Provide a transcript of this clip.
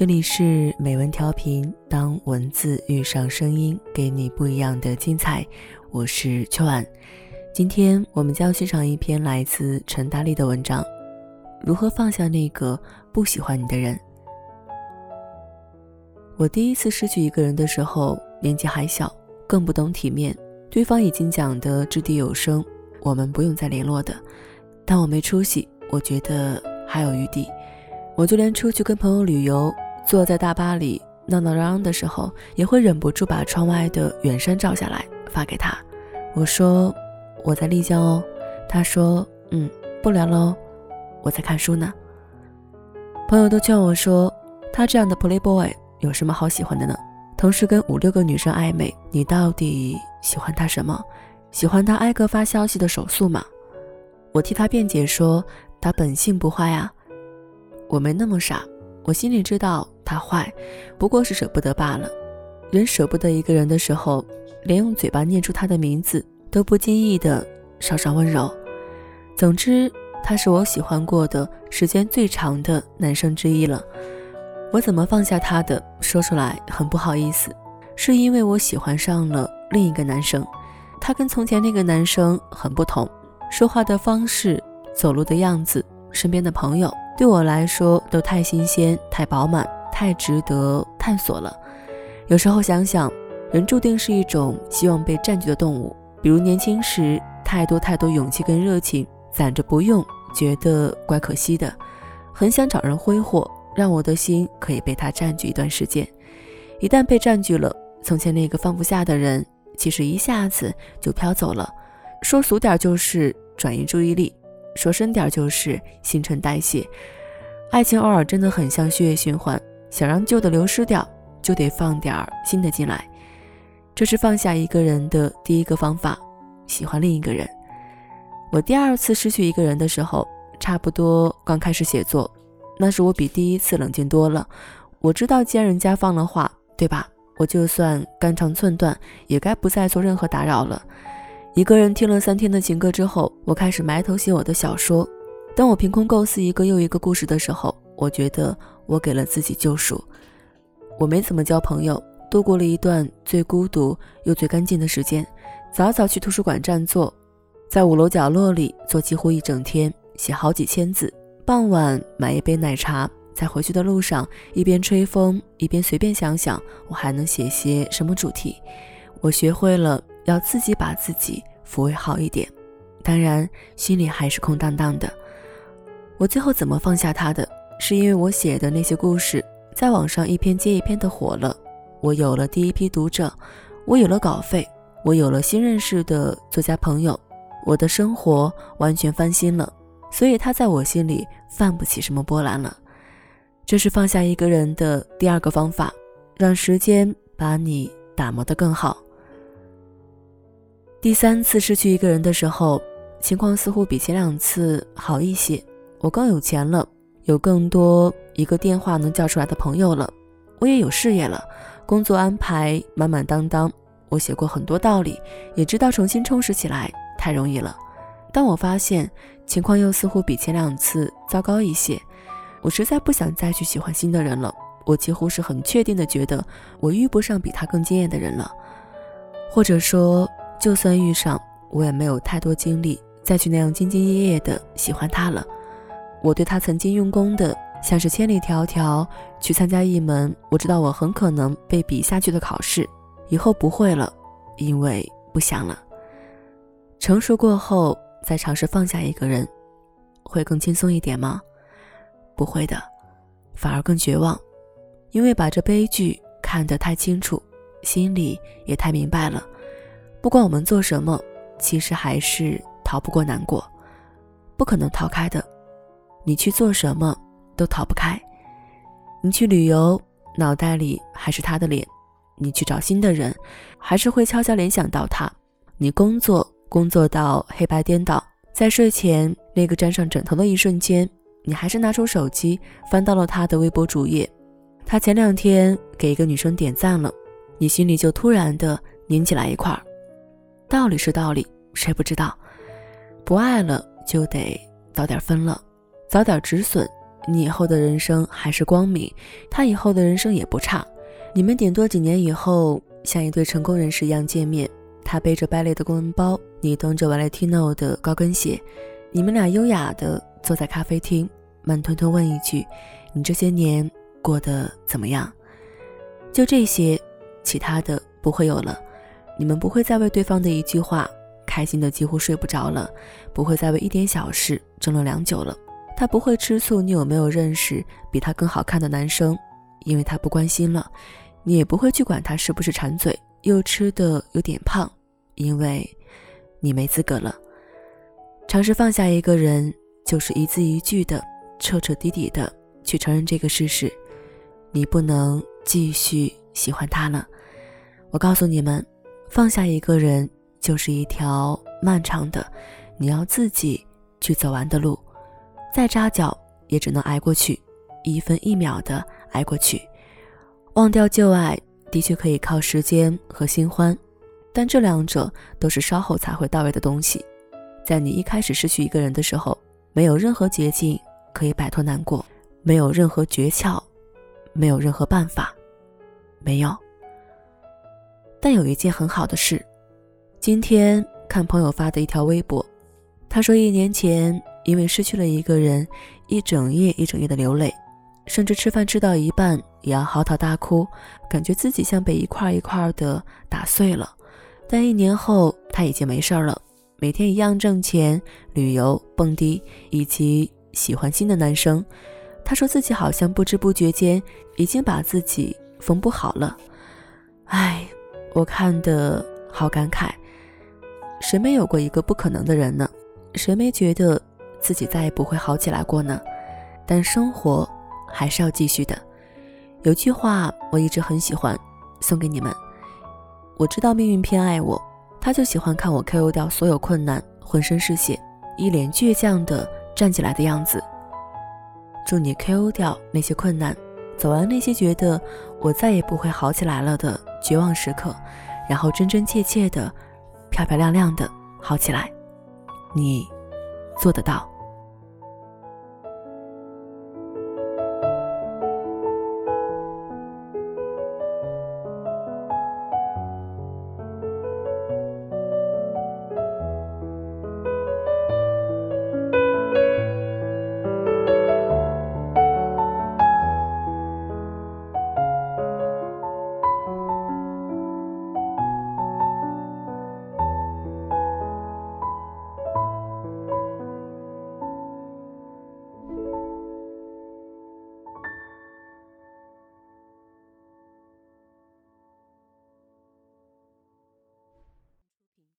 这里是美文调频，当文字遇上声音，给你不一样的精彩。我是秋晚，今天我们将欣赏一篇来自陈大力的文章：如何放下那个不喜欢你的人。我第一次失去一个人的时候，年纪还小，更不懂体面。对方已经讲得掷地有声，我们不用再联络的。但我没出息，我觉得还有余地。我就连出去跟朋友旅游。坐在大巴里闹闹嚷嚷的时候，也会忍不住把窗外的远山照下来发给他。我说我在丽江哦，他说嗯，不聊了哦，我在看书呢。朋友都劝我说，他这样的 playboy 有什么好喜欢的呢？同时跟五六个女生暧昧，你到底喜欢他什么？喜欢他挨个发消息的手速吗？我替他辩解说，他本性不坏啊，我没那么傻。我心里知道他坏，不过是舍不得罢了。人舍不得一个人的时候，连用嘴巴念出他的名字都不经意的稍稍温柔。总之，他是我喜欢过的时间最长的男生之一了。我怎么放下他的？说出来很不好意思，是因为我喜欢上了另一个男生。他跟从前那个男生很不同，说话的方式，走路的样子，身边的朋友。对我来说都太新鲜、太饱满、太值得探索了。有时候想想，人注定是一种希望被占据的动物。比如年轻时，太多太多勇气跟热情攒着不用，觉得怪可惜的，很想找人挥霍，让我的心可以被他占据一段时间。一旦被占据了，从前那个放不下的人，其实一下子就飘走了。说俗点就是转移注意力。说深点就是新陈代谢，爱情偶尔真的很像血液循环，想让旧的流失掉，就得放点儿新的进来。这是放下一个人的第一个方法，喜欢另一个人。我第二次失去一个人的时候，差不多刚开始写作，那时我比第一次冷静多了。我知道，既然人家放了话，对吧？我就算肝肠寸断，也该不再做任何打扰了。一个人听了三天的情歌之后，我开始埋头写我的小说。当我凭空构思一个又一个故事的时候，我觉得我给了自己救赎。我没怎么交朋友，度过了一段最孤独又最干净的时间。早早去图书馆占座，在五楼角落里坐几乎一整天，写好几千字。傍晚买一杯奶茶，在回去的路上一边吹风一边随便想想我还能写些什么主题。我学会了。要自己把自己抚慰好一点，当然心里还是空荡荡的。我最后怎么放下他的？是因为我写的那些故事在网上一篇接一篇的火了，我有了第一批读者，我有了稿费，我有了新认识的作家朋友，我的生活完全翻新了，所以他在我心里泛不起什么波澜了。这是放下一个人的第二个方法，让时间把你打磨得更好。第三次失去一个人的时候，情况似乎比前两次好一些。我更有钱了，有更多一个电话能叫出来的朋友了，我也有事业了，工作安排满满当当。我写过很多道理，也知道重新充实起来太容易了。但我发现情况又似乎比前两次糟糕一些。我实在不想再去喜欢新的人了。我几乎是很确定的觉得我遇不上比他更惊艳的人了，或者说。就算遇上，我也没有太多精力再去那样兢兢业业的喜欢他了。我对他曾经用功的，像是千里迢迢去参加一门我知道我很可能被比下去的考试，以后不会了，因为不想了。成熟过后再尝试放下一个人，会更轻松一点吗？不会的，反而更绝望，因为把这悲剧看得太清楚，心里也太明白了。不管我们做什么，其实还是逃不过难过，不可能逃开的。你去做什么都逃不开。你去旅游，脑袋里还是他的脸；你去找新的人，还是会悄悄联想到他。你工作，工作到黑白颠倒，在睡前那个沾上枕头的一瞬间，你还是拿出手机翻到了他的微博主页。他前两天给一个女生点赞了，你心里就突然的拧起来一块儿。道理是道理，谁不知道？不爱了就得早点分了，早点止损，你以后的人生还是光明，他以后的人生也不差。你们顶多几年以后像一对成功人士一样见面，他背着败类的公文包，你蹬着 Valentino 的高跟鞋，你们俩优雅的坐在咖啡厅，慢吞吞问一句：“你这些年过得怎么样？”就这些，其他的不会有了。你们不会再为对方的一句话开心的几乎睡不着了，不会再为一点小事争论良久了。他不会吃醋你有没有认识比他更好看的男生，因为他不关心了。你也不会去管他是不是馋嘴又吃的有点胖，因为你没资格了。尝试放下一个人，就是一字一句的彻彻底底的去承认这个事实：你不能继续喜欢他了。我告诉你们，放下一个人就是一条漫长的，你要自己去走完的路，再扎脚也只能挨过去，一分一秒的挨过去。忘掉旧爱的确可以靠时间和新欢，但这两者都是稍后才会到位的东西。在你一开始失去一个人的时候，没有任何捷径可以摆脱难过，没有任何诀窍，没有任何办法，没有。但有一件很好的事，今天看朋友发的一条微博，他说一年前因为失去了一个人，一整夜一整夜的流泪。甚至吃饭吃到一半也要嚎啕大哭，感觉自己像被一块一块的打碎了。但一年后他已经没事了，每天一样挣钱、旅游、蹦迪，以及喜欢新的男生。他说自己好像不知不觉间已经把自己缝补好了。唉，我看的好感慨。谁没有过一个不可能的人呢？谁没觉得自己再也不会好起来过呢？但生活。还是要继续的。有句话我一直很喜欢，送给你们。我知道命运偏爱我，他就喜欢看我 KO 掉所有困难，浑身是血，一脸倔强的站起来的样子。祝你 KO 掉那些困难，走完那些觉得我再也不会好起来了的绝望时刻，然后真真切切的、漂漂亮亮的好起来。你做得到。